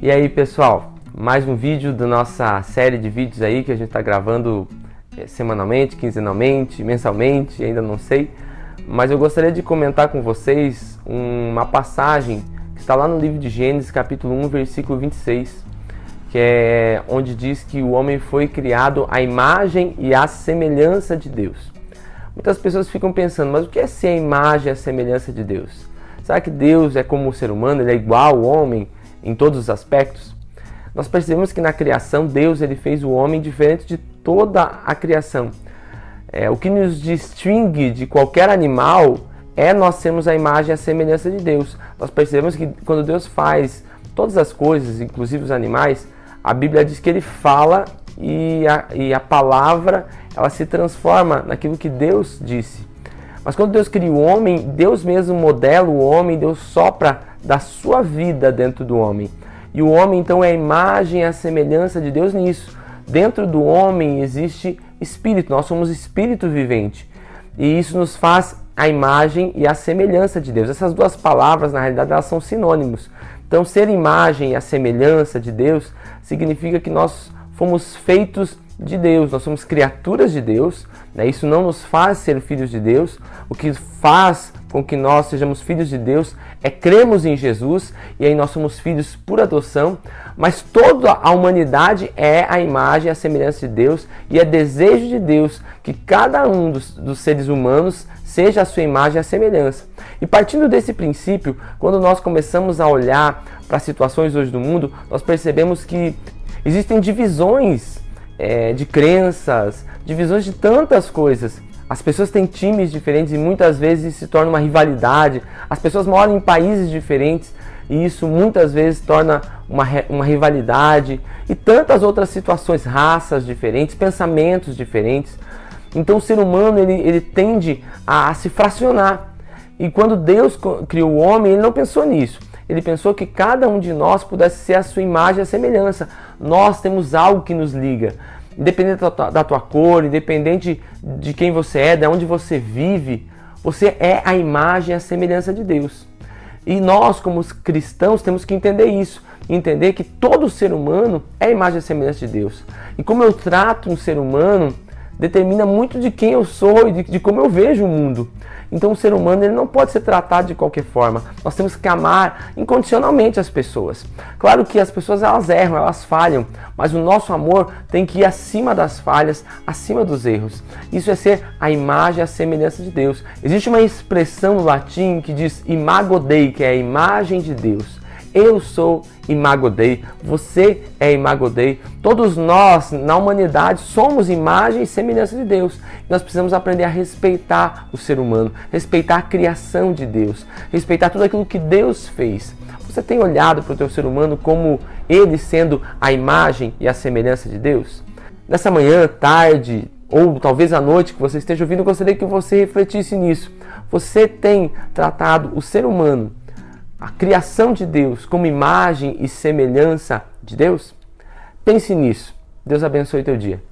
E aí pessoal, mais um vídeo da nossa série de vídeos aí que a gente está gravando eh, semanalmente, quinzenalmente, mensalmente, ainda não sei. Mas eu gostaria de comentar com vocês uma passagem que está lá no livro de Gênesis, capítulo 1, versículo 26, que é onde diz que o homem foi criado à imagem e à semelhança de Deus. Muitas pessoas ficam pensando, mas o que é ser a imagem e a semelhança de Deus? Será que Deus é como o ser humano, ele é igual ao homem? Em todos os aspectos, nós percebemos que na criação Deus ele fez o homem diferente de toda a criação. É, o que nos distingue de qualquer animal é nós sermos a imagem e a semelhança de Deus. Nós percebemos que quando Deus faz todas as coisas, inclusive os animais, a Bíblia diz que ele fala e a, e a palavra ela se transforma naquilo que Deus disse. Mas quando Deus cria o homem, Deus mesmo modela o homem, Deus sopra da sua vida dentro do homem. E o homem então é a imagem a semelhança de Deus nisso. Dentro do homem existe espírito, nós somos espírito vivente. E isso nos faz a imagem e a semelhança de Deus. Essas duas palavras, na realidade, elas são sinônimos. Então, ser imagem e a semelhança de Deus significa que nós fomos feitos de Deus, nós somos criaturas de Deus, né? isso não nos faz ser filhos de Deus, o que faz com que nós sejamos filhos de Deus é cremos em Jesus e aí nós somos filhos por adoção, mas toda a humanidade é a imagem e a semelhança de Deus e é desejo de Deus que cada um dos, dos seres humanos seja a sua imagem e a semelhança. E partindo desse princípio, quando nós começamos a olhar para as situações hoje do mundo, nós percebemos que existem divisões é, de crenças, divisões de tantas coisas. As pessoas têm times diferentes e muitas vezes se torna uma rivalidade. As pessoas moram em países diferentes e isso muitas vezes torna uma, uma rivalidade e tantas outras situações, raças diferentes, pensamentos diferentes. Então o ser humano ele, ele tende a, a se fracionar. E quando Deus criou o homem, ele não pensou nisso. Ele pensou que cada um de nós pudesse ser a sua imagem e a semelhança. Nós temos algo que nos liga independente da tua, da tua cor, independente de quem você é, de onde você vive, você é a imagem e a semelhança de Deus. E nós, como cristãos, temos que entender isso. Entender que todo ser humano é a imagem e a semelhança de Deus. E como eu trato um ser humano determina muito de quem eu sou e de, de, como eu vejo o mundo. Então o ser humano ele não pode ser tratado de qualquer forma. Nós temos que amar incondicionalmente as pessoas. Claro que as pessoas elas erram, elas falham, mas o nosso amor tem que ir acima das falhas, acima dos erros. Isso é ser a imagem e a semelhança de Deus. Existe uma expressão no latim que diz imago Dei, que é a imagem de Deus. Eu sou Imago Dei, você é Imago Dei. Todos nós na humanidade somos imagem e semelhança de Deus. Nós precisamos aprender a respeitar o ser humano, respeitar a criação de Deus, respeitar tudo aquilo que Deus fez. Você tem olhado para o teu ser humano como ele sendo a imagem e a semelhança de Deus? Nessa manhã, tarde ou talvez à noite que você esteja ouvindo, eu gostaria que você refletisse nisso. Você tem tratado o ser humano a criação de Deus como imagem e semelhança de Deus? Pense nisso. Deus abençoe teu dia.